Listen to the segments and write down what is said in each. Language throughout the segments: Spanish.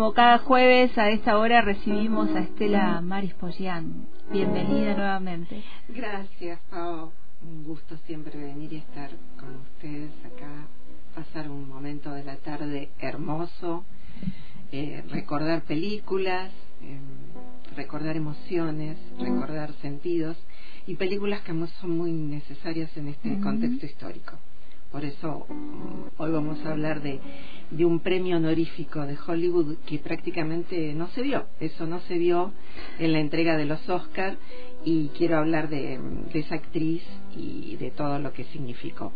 Como cada jueves a esta hora recibimos a Estela Maris Pollán. Bienvenida nuevamente. Gracias, Pau. Un gusto siempre venir y estar con ustedes acá, pasar un momento de la tarde hermoso, eh, recordar películas, eh, recordar emociones, recordar sentidos y películas que son muy necesarias en este contexto histórico. Por eso mm, hoy vamos a hablar de, de un premio honorífico de Hollywood que prácticamente no se vio. Eso no se vio en la entrega de los Oscar y quiero hablar de, de esa actriz y de todo lo que significó.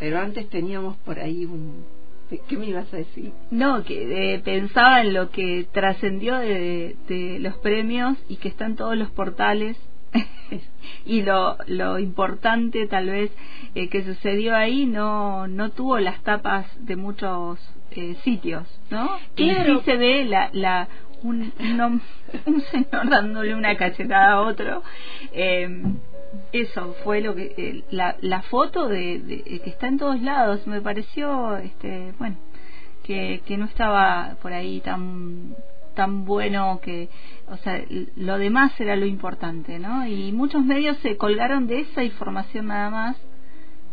Pero antes teníamos por ahí un... ¿Qué me ibas a decir? No, que eh, pensaba en lo que trascendió de, de los premios y que está en todos los portales y lo, lo importante tal vez eh, que sucedió ahí no no tuvo las tapas de muchos eh, sitios, ¿no? Claro. Y sí se ve la, la un, un, un señor dándole una cachetada a otro. eh, eso fue lo que eh, la, la foto de, de- que está en todos lados me pareció este bueno que, que no estaba por ahí tan tan bueno que o sea lo demás era lo importante no y muchos medios se colgaron de esa información nada más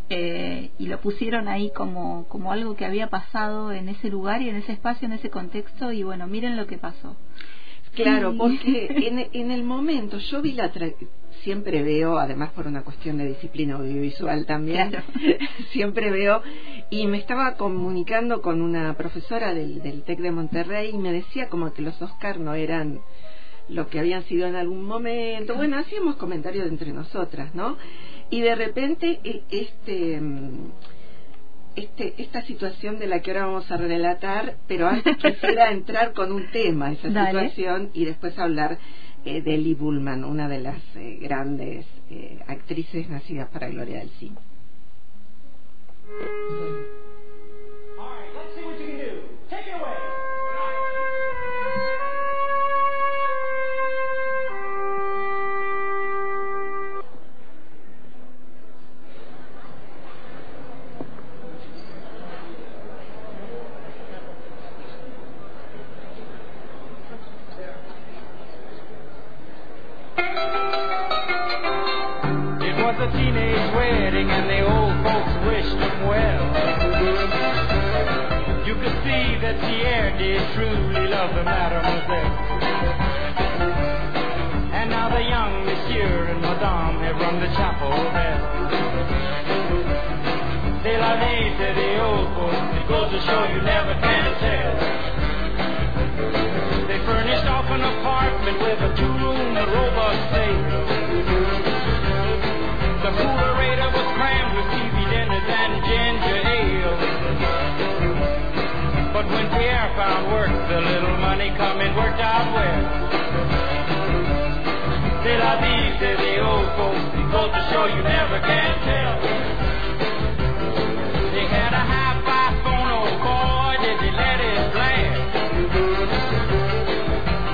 eh, y lo pusieron ahí como como algo que había pasado en ese lugar y en ese espacio en ese contexto y bueno miren lo que pasó. Claro, porque en, en el momento yo vi la... tra- Siempre veo, además por una cuestión de disciplina audiovisual también, Claro. siempre veo, y me estaba comunicando con una profesora del, del TEC de Monterrey y me decía como que los Oscar no eran lo que habían sido en algún momento. Bueno, hacíamos comentarios entre nosotras, ¿no? Y de repente e- este... mm, este, esta situación de la que ahora vamos a relatar, pero antes quisiera entrar con un tema, esa Dale. situación, y después hablar eh, de Lee Bullman, una de las eh, grandes eh, actrices nacidas para gloria del cine. Found work, the little money coming worked out well. C'est la vie, say the old folks. Goes to show you never can tell. They had a hi-fi phone, oh boy, did they let it blast.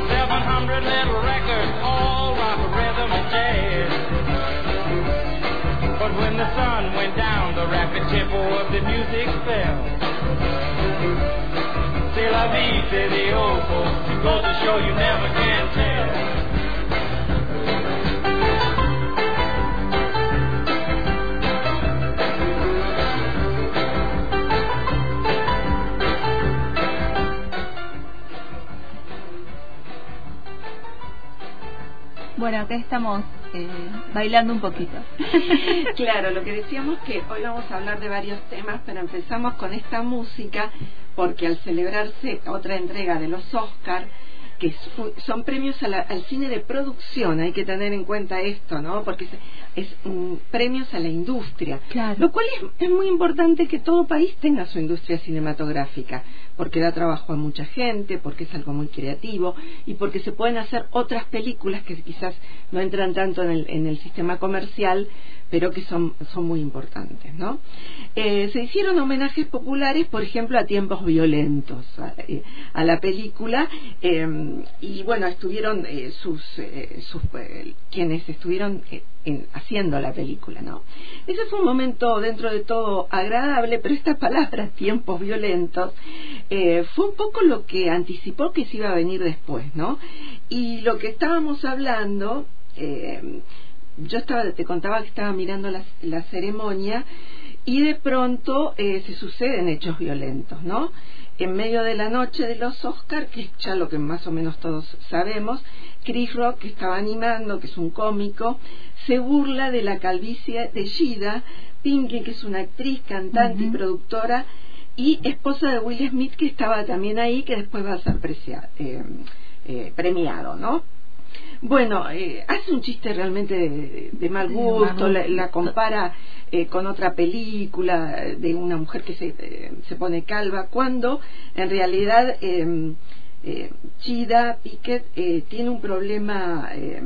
700 little records, all rock, rhythm, and jazz. But when the sun went down, the rapid tempo of the music fell. La vie, say the old folks. Goes to show you never can tell. bueno acá estamos eh, bailando un poquito. Claro, lo que decíamos que hoy vamos a hablar de varios temas, pero empezamos con esta música porque al celebrarse otra entrega de los Oscar, que son premios a la- al cine de producción, hay que tener en cuenta esto, ¿no? Porque es, es, mm, premios a la industria, Claro. lo cual es, es muy importante que todo país tenga su industria cinematográfica, porque da trabajo a mucha gente, porque es algo muy creativo y porque se pueden hacer otras películas que quizás no entran tanto en el, en el sistema comercial, pero que son, son muy importantes. ¿no? Eh, se hicieron homenajes populares, por ejemplo, a tiempos violentos a, eh, la película eh, y bueno, estuvieron eh, sus, sus quienes estuvieron en- haciendo la película. ¿no? Ese fue un momento dentro de todo agradable, pero esta palabra, tiempos violentos, fue un poco lo que anticipó que se iba a venir después. ¿no? Y lo que estábamos hablando... Eh, yo estaba te contaba que estaba mirando la, la ceremonia y de pronto eh, se suceden hechos violentos, ¿no? En medio de la noche de los Oscar, que es ya lo que más o menos todos sabemos, Chris Rock, que estaba animando, que es un cómico, se burla de la calvicie de Shida Pinkett, que es una actriz, cantante y productora, y esposa de Will Smith, que estaba también ahí, que después va a ser eh, eh, premiado, ¿no? Bueno, eh, hace un chiste realmente de, de mal gusto, la, la compara eh, con otra película de una mujer que se, eh, se pone calva, cuando en realidad eh, eh, Chida Pickett eh, tiene un problema eh,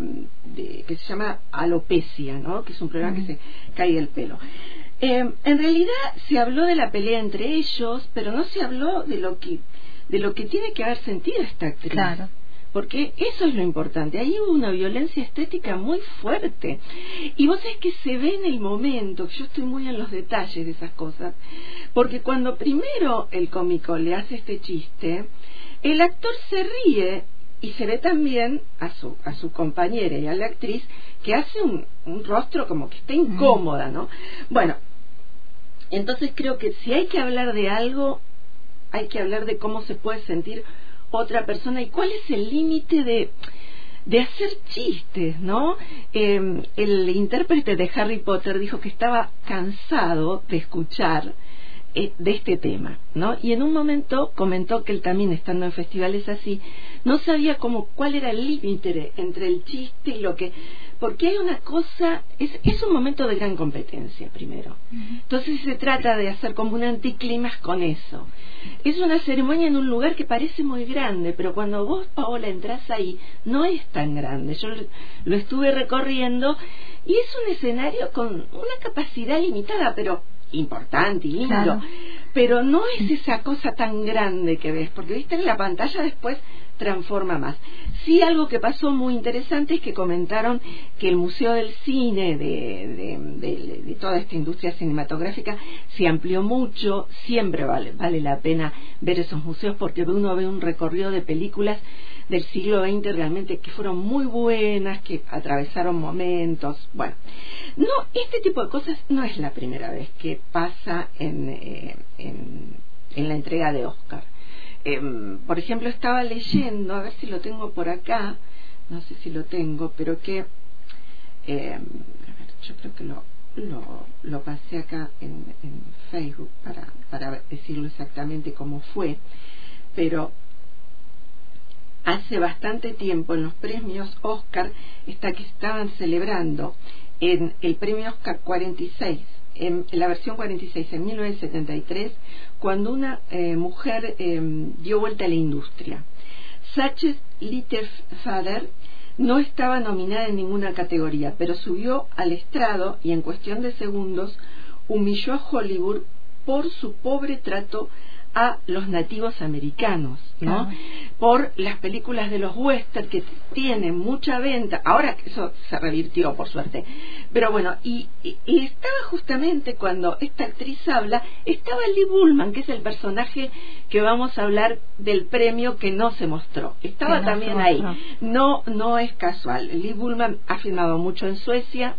de- que se llama alopecia, ¿no? que es un problema que se cae el pelo. Eh, en realidad se habló de la pelea entre ellos, pero no se habló de lo que de lo que tiene que haber sentido esta actriz Claro. Porque eso es lo importante. Ahí hubo una violencia estética muy fuerte. Y vos sabés que se ve en el momento, que yo estoy muy en los detalles de esas cosas, porque cuando primero el cómico le hace este chiste, el actor se ríe y se ve también a su, a su compañera y a la actriz que hace un, un rostro como que está incómoda, ¿no? Bueno, entonces creo que si hay que hablar de algo, hay que hablar de cómo se puede sentir otra persona y cuál es el límite de de hacer chistes, ¿no? Eh, el intérprete de Harry Potter dijo que estaba cansado de escuchar de este tema, ¿no? Y en un momento comentó que él también estando en festivales así no sabía cómo cuál era el límite entre el chiste y lo que porque hay una cosa es es un momento de gran competencia primero. Entonces se trata de hacer como un anticlimax con eso. Es una ceremonia en un lugar que parece muy grande, pero cuando vos, Paola, entras ahí, no es tan grande. Yo lo, lo estuve recorriendo y es un escenario con una capacidad limitada, pero importante y lindo. Claro. Pero no es esa cosa tan grande que ves, porque viste en la pantalla después transforma más. Sí, algo que pasó muy interesante es que comentaron que el Museo del Cine, de, de, de- de toda esta industria cinematográfica, se amplió mucho. Siempre vale, vale la pena ver esos museos porque uno ve un recorrido de películas del siglo XX realmente que fueron muy buenas, que atravesaron momentos. Bueno, no, este tipo de cosas no es la primera vez que pasa en, eh, en, en la entrega de Oscar. Em, por ejemplo, estaba leyendo, a ver si lo tengo por acá, no sé si lo tengo, pero que, em, a ver, yo creo que lo, lo, pasé acá en, en Facebook para, para decirlo exactamente cómo fue, pero hace bastante tiempo en los premios Oscar está que estaban celebrando en el premio Oscar 46 en, en la versión 46 en 1973 cuando una eh, mujer eh, dio vuelta a la industria. Saches Litterfather no estaba nominada en ninguna categoría pero subió al estrado y en cuestión de segundos humilló a Hollywood por su pobre trato a los nativos americanos, ¿no? Claro. Por las películas de los western que tienen mucha venta, ahora que eso se revirtió por suerte, pero bueno, y, y- y estaba justamente cuando esta actriz habla, estaba Lee Bullman, que es el personaje que vamos a hablar del premio que no se mostró, estaba no también ahí, no, no es casual, Lee Bullman ha filmado mucho en Suecia,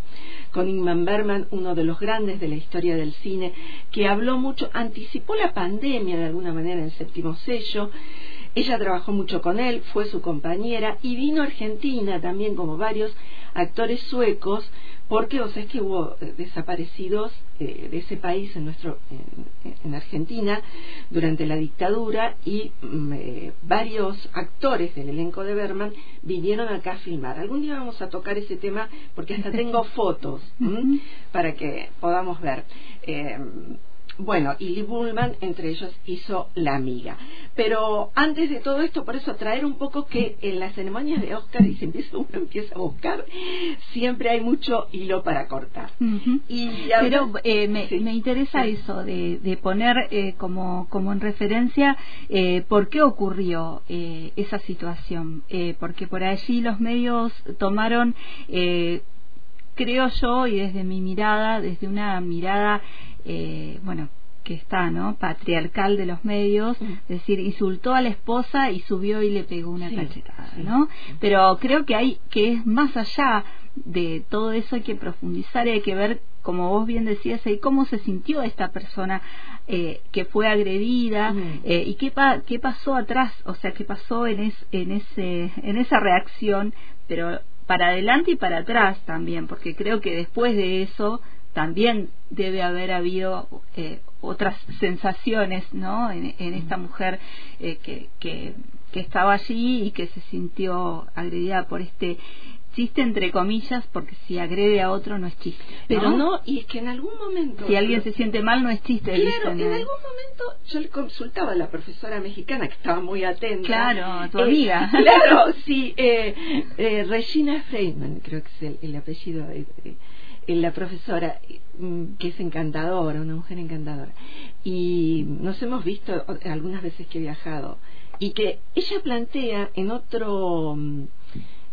con Ingmar Bergman, uno de los grandes de la historia del cine, que habló mucho, anticipó la pandemia de alguna manera en el séptimo sello. Ella trabajó mucho con él, fue su compañera y vino a Argentina también como varios actores suecos, porque o sea, es que hubo eh, desaparecidos eh, de ese país en nuestro en, en Argentina durante la dictadura y mm, eh, varios actores del elenco de Berman vinieron acá a filmar. Algún día vamos a tocar ese tema porque hasta tengo fotos para que podamos ver. Eh, bueno, y Lee Bullman, entre ellos, hizo La Amiga. Pero antes de todo esto, por eso traer un poco que en las ceremonias de Oscar, y se empieza, uno empieza a buscar, siempre hay mucho hilo para cortar. Y Pero eh, me, Sí. me interesa Sí. eso de, de poner eh, como, como en referencia eh, por qué ocurrió eh, esa situación. Eh, porque por allí los medios tomaron, eh, creo yo, y desde mi mirada, desde una mirada, eh, bueno, que está, ¿no? Patriarcal de los medios, Mm. es decir, insultó a la esposa y subió y le pegó una Sí, cachetada, sí. ¿no? Pero creo que hay que es más allá de todo eso hay que profundizar y hay que ver como vos bien decías ahí cómo se sintió esta persona eh, que fue agredida Mm. eh, y qué pa- qué pasó atrás o sea qué pasó en es- en ese en esa reacción pero para adelante y para atrás también porque creo que después de eso también debe haber habido eh, otras sensaciones no en, en esta mujer eh, que, que que estaba allí y que se sintió agredida por este chiste entre comillas porque si agrede a otro no es chiste Pero no, y es que en algún momento... si alguien se siente mal no es chiste Claro, en ¿eh? algún momento yo le consultaba a la profesora mexicana que estaba muy atenta. Claro, tu Eh, amiga. Claro, sí. eh, eh, Regina Freeman, creo que es el, el apellido de, eh, la profesora, mm, que es encantadora, una mujer encantadora. Y nos hemos visto algunas veces que he viajado. Y que ella plantea en otro. mm,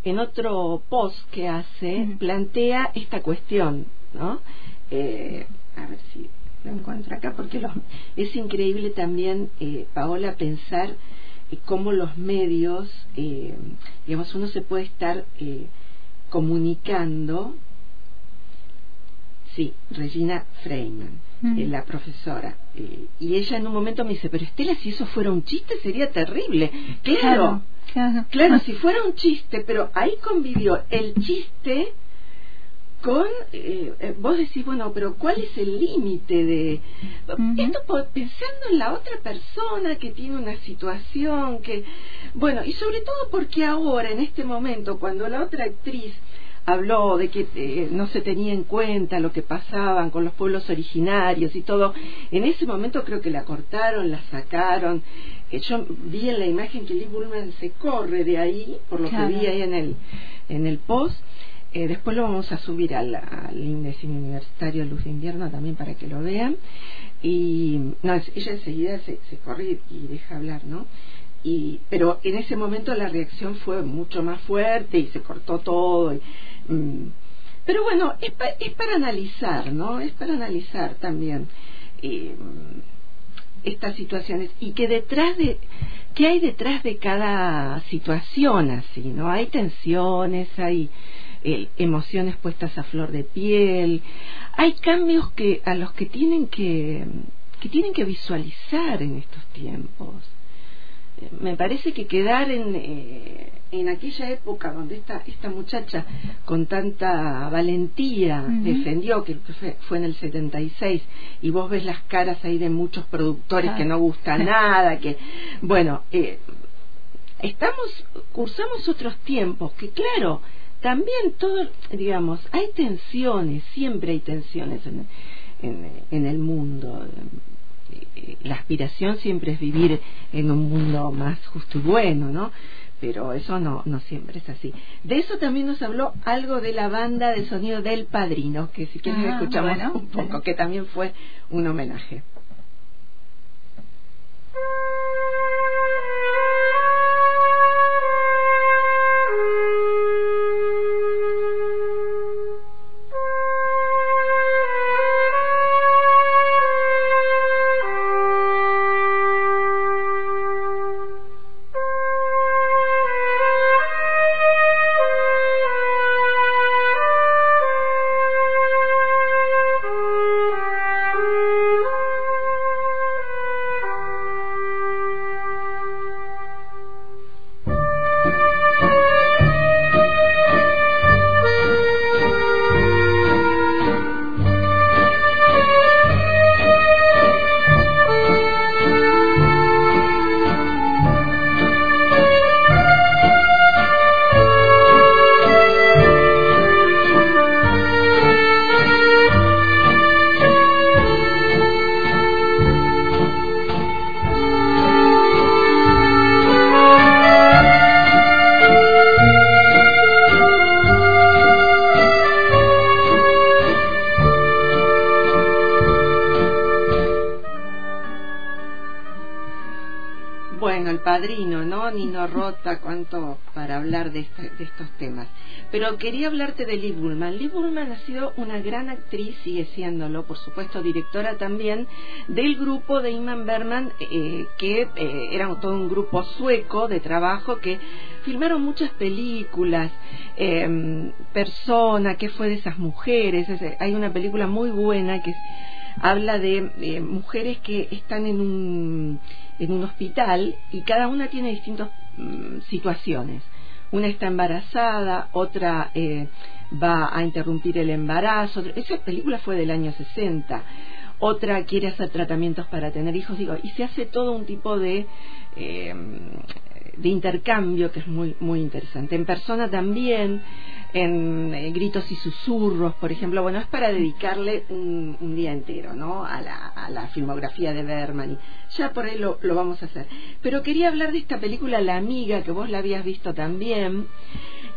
En otro post que hace, plantea esta cuestión, ¿no? Eh, a ver si lo encuentro acá, porque los- es increíble también, eh, Paola, pensar eh, cómo los medios, eh, digamos, uno se puede estar eh, comunicando. Sí, Regina Freeman, Mm. eh, la profesora. eh, y ella en un momento me dice, pero Estela, si eso fuera un chiste sería terrible. Claro, claro Claro, si fuera un chiste, pero ahí convivió el chiste con, eh, eh, vos decís, bueno, pero ¿cuál es el límite de esto pensando en la otra persona que tiene una situación que, bueno, y sobre todo porque ahora, en este momento, cuando la otra actriz habló de que eh, no se tenía en cuenta lo que pasaban con los pueblos originarios y todo, en ese momento creo que la cortaron, la sacaron. Eh, yo vi en la imagen que Lee Bullman se corre de ahí, por lo Claro. que vi ahí en el, en el post. Eh, después lo vamos a subir al, al link Universitario Luz de Invierno también para que lo vean. Y no, ella enseguida se, se corre y deja hablar, ¿no? Y, pero en ese momento la reacción fue mucho más fuerte y se cortó todo. y, mm, pero bueno, es, pa- es para analizar, ¿no? Es para analizar también eh, estas situaciones y que detrás de qué hay detrás de cada situación así, ¿no? Hay tensiones, hay eh, emociones puestas a flor de piel, hay cambios que a los que tienen que que tienen que visualizar en estos tiempos. Me parece que quedar en, eh, en aquella época donde esta, esta muchacha con tanta valentía defendió, que fue, fue en el 76, y vos ves las caras ahí de muchos productores que no gusta nada, que, bueno, eh, estamos, cursamos otros tiempos, que claro, también todo, digamos, hay tensiones, siempre hay tensiones en, en, en el mundo. Eh, La aspiración siempre es vivir en un mundo más justo y bueno, ¿no? Pero eso no, no siempre es así. De eso también nos habló algo de la banda de sonido del Padrino, que si quieren Ah, escuchamos bueno, un poco, que también fue un homenaje. Padrino, ¿no? Nino Rota, cuánto para hablar de, este- de estos temas. Pero quería hablarte de Liv Bullman. Liv Bullman ha sido una gran actriz, sigue siéndolo, por supuesto, directora también, del grupo de Ingmar Bergman, eh, que eh, era todo un grupo sueco de trabajo que filmaron muchas películas, eh, Persona, ¿qué fue de esas mujeres? Ese- hay una película muy buena que habla de eh, mujeres que están en un, en un hospital y cada una tiene distintas mm, situaciones. Una está embarazada, otra eh, va a interrumpir el embarazo. Esa película fue del año 60. Otra quiere hacer tratamientos para tener hijos. Digo, y se hace todo un tipo de eh, de intercambio que es muy muy interesante. En persona también, en eh, gritos y susurros, por ejemplo, bueno, es para dedicarle un, un día entero, ¿no? A la, a la filmografía de Berman. Ya por ahí lo, lo vamos a hacer. Pero quería hablar de esta película La Amiga, que vos la habías visto también,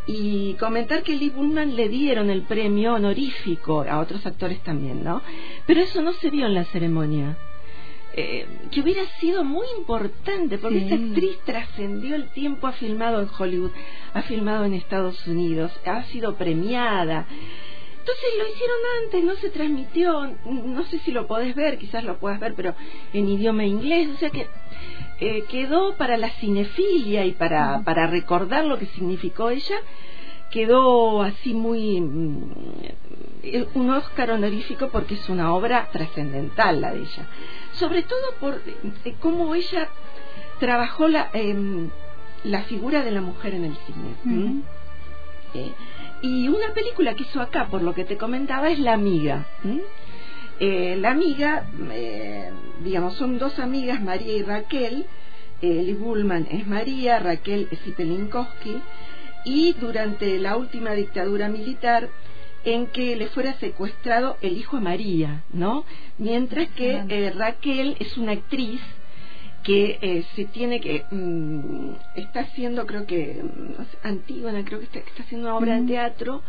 y comentar que Lee Bullman le dieron el premio honorífico a otros actores también, ¿no? Pero eso no se vio en la ceremonia eh, que hubiera sido muy importante, porque Sí. esta actriz trascendió el tiempo, ha filmado en Hollywood, ha filmado en Estados Unidos, ha sido premiada. Entonces lo hicieron antes, no se transmitió, no sé si lo podés ver, quizás lo puedas ver, pero en idioma inglés, o sea que eh, quedó para la cinefilia y para, para recordar lo que significó ella, quedó así muy mm, eh, un Oscar honorífico porque es una obra trascendental la de ella sobre todo por eh, cómo ella trabajó la em, la figura de la mujer en el cine. Eh, y una película que hizo acá por lo que te comentaba es La Amiga. Eh, La Amiga eh, digamos son dos amigas María y Raquel eh, Liv Bullman es María Raquel es Ipelinkowski y durante la última dictadura militar en que le fuera secuestrado el hijo de María, ¿no? Mientras que eh, Raquel es una actriz que eh, se tiene que mm, está haciendo creo que mm, Antígona creo que está, haciendo una obra de teatro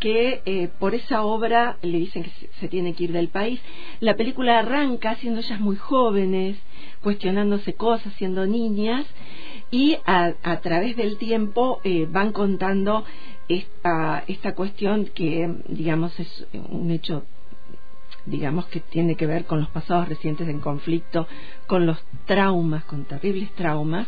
que eh, por esa obra le dicen que se, se tiene que ir del país. La película arranca siendo ellas muy jóvenes, cuestionándose cosas, siendo niñas, y a, a través del tiempo eh, van contando esta, esta cuestión que, digamos, es un hecho digamos que tiene que ver con los pasados recientes en conflicto, con los traumas, con terribles traumas.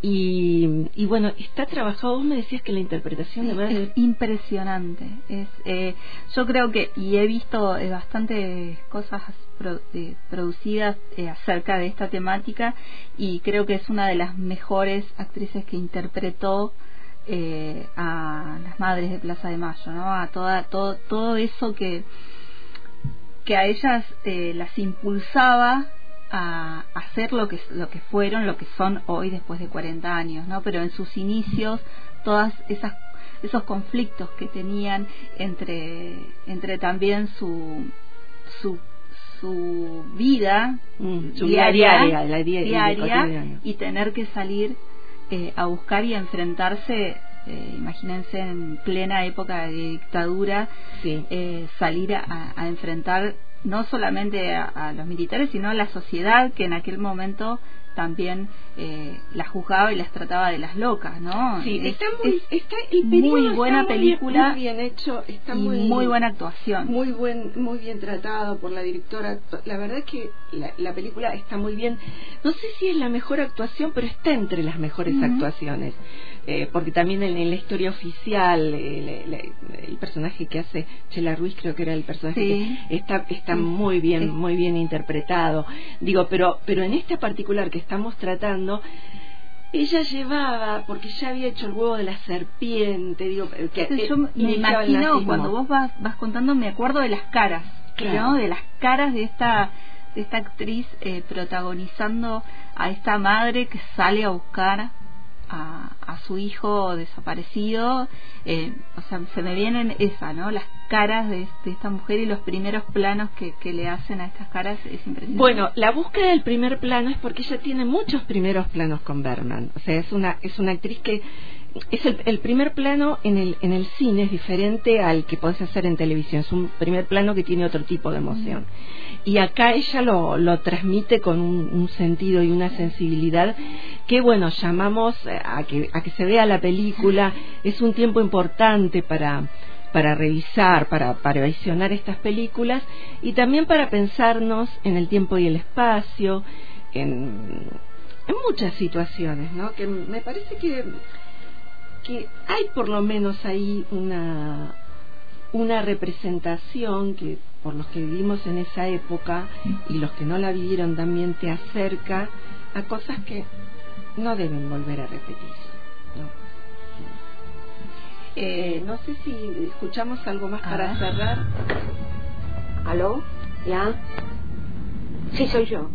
Y, y bueno, está trabajado, vos me decías que la interpretación de Madre es impresionante. Es, eh, yo creo que, y he visto eh, bastantes cosas pro- eh, producidas eh, acerca de esta temática, y creo que es una de las mejores actrices que interpretó eh, a las madres de Plaza de Mayo, ¿no? A toda, todo, todo eso que, que a ellas eh, las impulsaba a hacer lo que lo que fueron, lo que son hoy después de 40 años, ¿no? Pero en sus inicios todas esas esos conflictos que tenían entre entre también su su su vida Mm, su diaria, diaria, la diaria, cotidiana. y tener que salir eh, a buscar y a enfrentarse eh, imagínense en plena época de dictadura Sí. eh, salir a, a enfrentar no solamente a, a los militares, sino a la sociedad que en aquel momento también eh, las juzgaba y las trataba de las locas, ¿no? Sí, Es- está muy, es está, el muy está buena película muy bien hecho, está y muy, muy buena actuación. muy buen, muy bien tratado por la directora. La verdad es que la, la película está muy bien. No sé si es la mejor actuación, pero está entre las mejores actuaciones. Eh, porque también en, en la historia oficial, eh, el personaje que hace Chela Ruiz, creo que era el personaje Sí. que está, está Sí, muy bien, sí. muy bien interpretado. Digo, pero, pero en esta particular que estamos tratando, ella llevaba, porque ya había hecho el huevo de la serpiente, digo, que Entonces, eh, yo me imagino, cuando vos vas, vas contando, me acuerdo de las caras, Claro. ¿no? De las caras de esta de esta actriz eh, protagonizando a esta madre que sale a buscar a, a su hijo desaparecido. Eh, o sea, se me vienen esa, ¿no? Las caras de, esta mujer y los primeros planos que, que le hacen a estas caras es impresionante. Bueno, la búsqueda del primer plano es porque ella tiene muchos primeros planos con Berman. O sea, es una, es una actriz que es el, el primer plano en el, en el cine es diferente al que podés hacer en televisión. Es un primer plano que tiene otro tipo de emoción. Y acá ella lo, lo transmite con un, un sentido y una sensibilidad que, bueno, llamamos eh, a que, a que se vea la película. Es un tiempo importante para para revisar, para, para visionar estas películas y también para pensarnos en el tiempo y el espacio, en, en muchas situaciones, ¿no? Que me parece que, que hay por lo menos ahí una, una representación que por los que vivimos en esa época y los que no la vivieron también te acerca a cosas que no deben volver a repetir. ¿no? Eh, no sé si escuchamos algo más para Ah. cerrar. ¿Aló? ¿Ya? Sí, soy yo.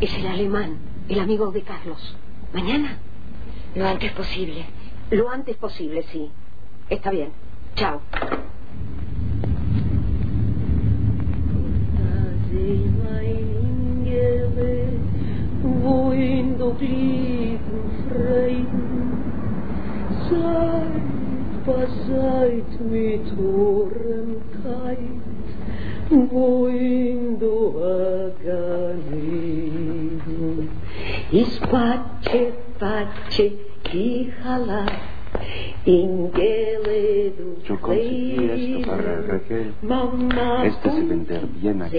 Es el alemán, el amigo de Carlos. ¿Mañana? Lo antes posible. Lo antes posible, sí. Está bien. Chao. pace, pace, Yo conseguí esto para Raquel. Este se vender bien aquí.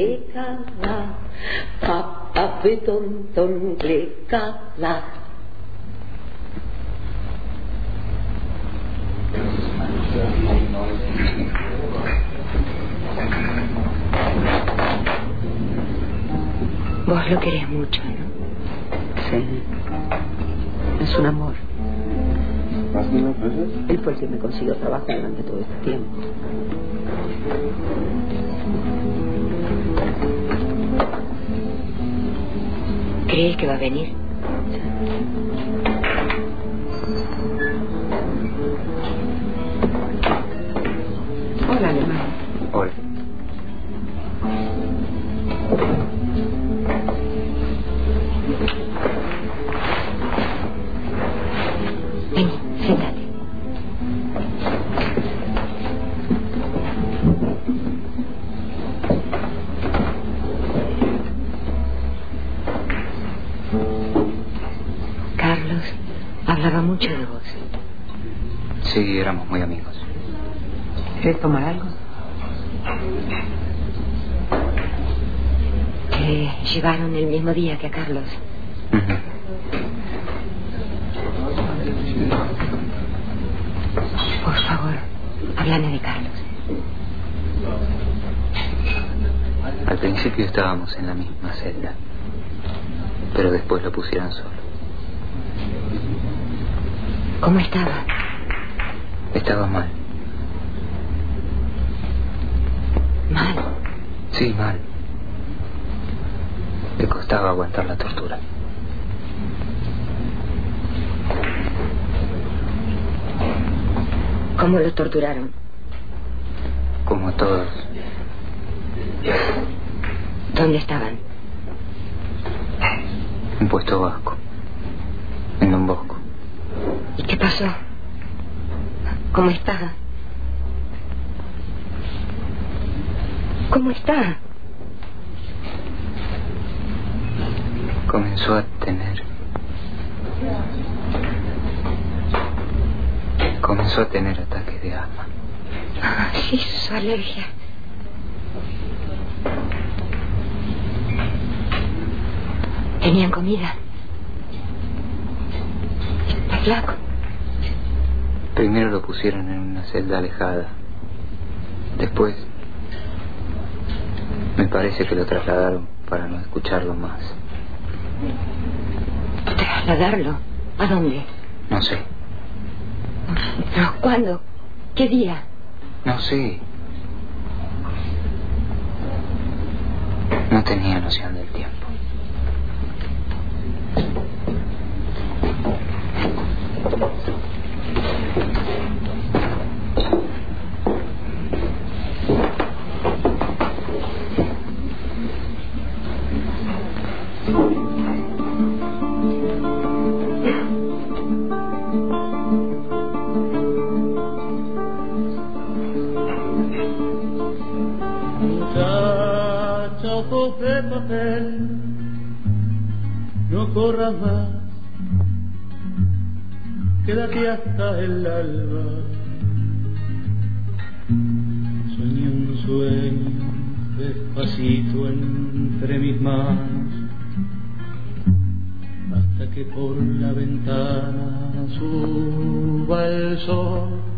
Vos lo querés mucho, ¿no? Sí. Es un amor. Él fue el que me consiguió trabajo durante todo este tiempo. ¿Crees que va a venir? Hola, alemán. Hola. Mismo día que a Carlos. Por favor, háblame de Carlos. Al principio estábamos en la misma celda, pero después lo pusieron solo. ¿Cómo estaba? Estaba mal. Mal. Sí, mal. Le costaba aguantar la tortura. ¿Cómo lo torturaron? Como todos. ¿Dónde estaban? En puesto vasco. En Don Bosco. ¿Y qué pasó? ¿Cómo está? ¿Cómo está? Comenzó a tener. Comenzó a tener ataques de asma. Ah, sí, su alergia. ¿Tenían comida? Está flaco. Primero lo pusieron en una celda alejada. Después, me parece que lo trasladaron para no escucharlo más. ¿Trasladarlo? ¿A dónde? No sé, ¿Pero cuándo? ¿Qué día? no sé. No tenía noción del tiempo. autos de papel. No corras más, quédate hasta el alba. Sueña un sueño despacito entre mis manos, hasta que por la ventana suba el sol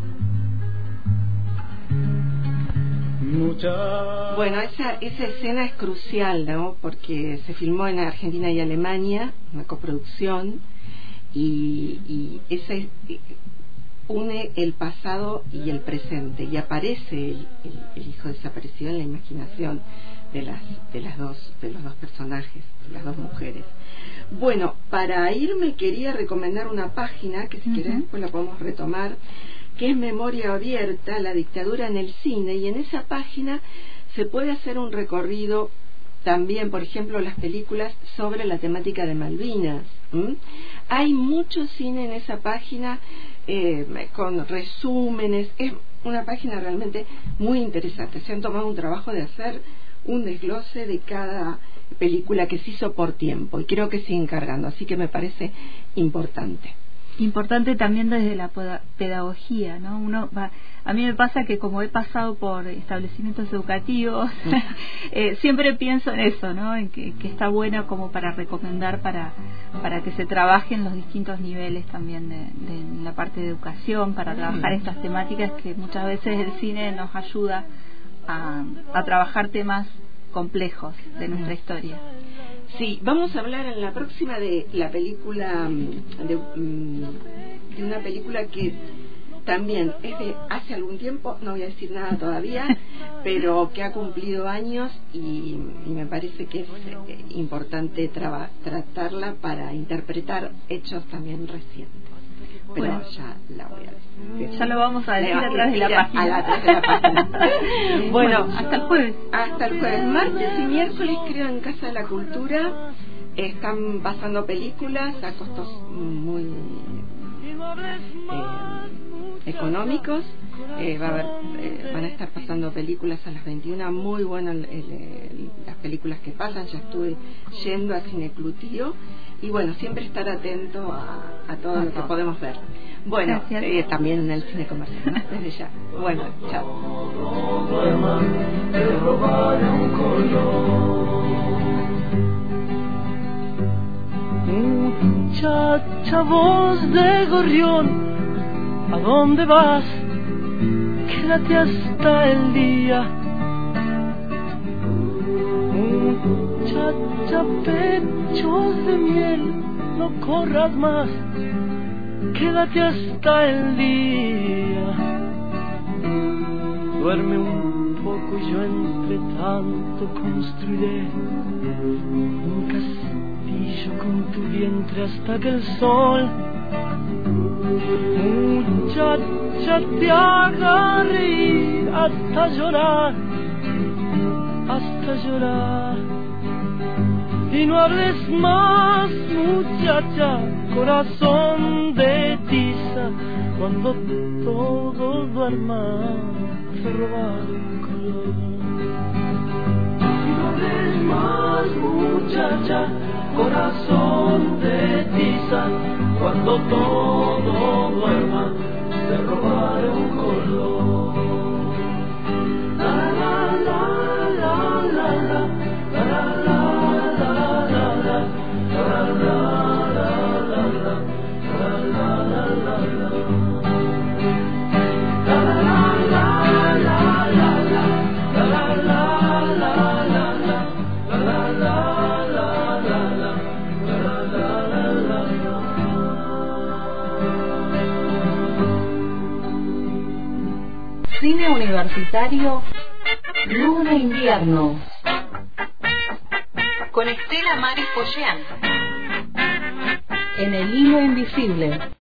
Mucha... Bueno, esa, esa escena es crucial, ¿no? Porque se filmó en Argentina y Alemania, una coproducción, y, y esa es- une el pasado y el presente, y aparece el, el- el hijo desaparecido en la imaginación de las, de las dos, de los dos personajes, de las dos mujeres. Bueno, para irme quería recomendar una página que si querés después la podemos retomar, que es Memoria Abierta, la dictadura en el cine, y en esa página se puede hacer un recorrido también, por ejemplo, las películas sobre la temática de Malvinas. Hay mucho cine en esa página eh, con resúmenes, es una página realmente muy interesante. Se han tomado un trabajo de hacer un desglose de cada película que se hizo por tiempo y creo que siguen cargando, así que me parece importante. Importante también desde la pedagogía, ¿no? Uno va, a mí me pasa que como he pasado por establecimientos educativos, eh, siempre pienso en eso, ¿no? En que, que está bueno como para recomendar para para que se trabaje en los distintos niveles también de, de la parte de educación, para trabajar estas temáticas que muchas veces el cine nos ayuda a, a trabajar temas complejos de nuestra historia. Sí, vamos a hablar en la próxima de la película, mm, de, mm, de una película que también es de hace algún tiempo, no voy a decir nada todavía, pero que ha cumplido años y, y me parece que es eh, importante traba- tratarla para interpretar hechos también recientes. Pero Bueno. ya la voy a decir. Ya lo vamos a decir de la página. a la- a través de la página. bueno, Bueno, hasta el jueves. hasta el jueves. Martes y miércoles, creo, en Casa de la Cultura están pasando películas a costos muy eh, económicos. Eh, va a haber, eh, van a estar pasando películas a las 21, muy buenas el- el- las películas que pasan. Ya estuve yendo a Cine Clutío y bueno, siempre estar atento a, a todo lo que podemos ver. Bueno, eh, también en el cine comercial, ¿no? desde ya. Bueno, chao. Muchacha voz de gorrión, ¿a dónde vas? Quédate hasta el día. Muchacha pechos de miel, no corras más, quédate hasta el día. Duerme un poco y yo entre tanto construiré un castillo con tu vientre hasta que el sol muchacha te haga reír hasta llorar, hasta llorar. Y no hables más, muchacha, corazón de tiza, cuando todo duerma, te robar. Y no hables más, muchacha, corazón de tiza, cuando todo Universitario Luna Invierno. Con Estela Maris Pollán en el hilo invisible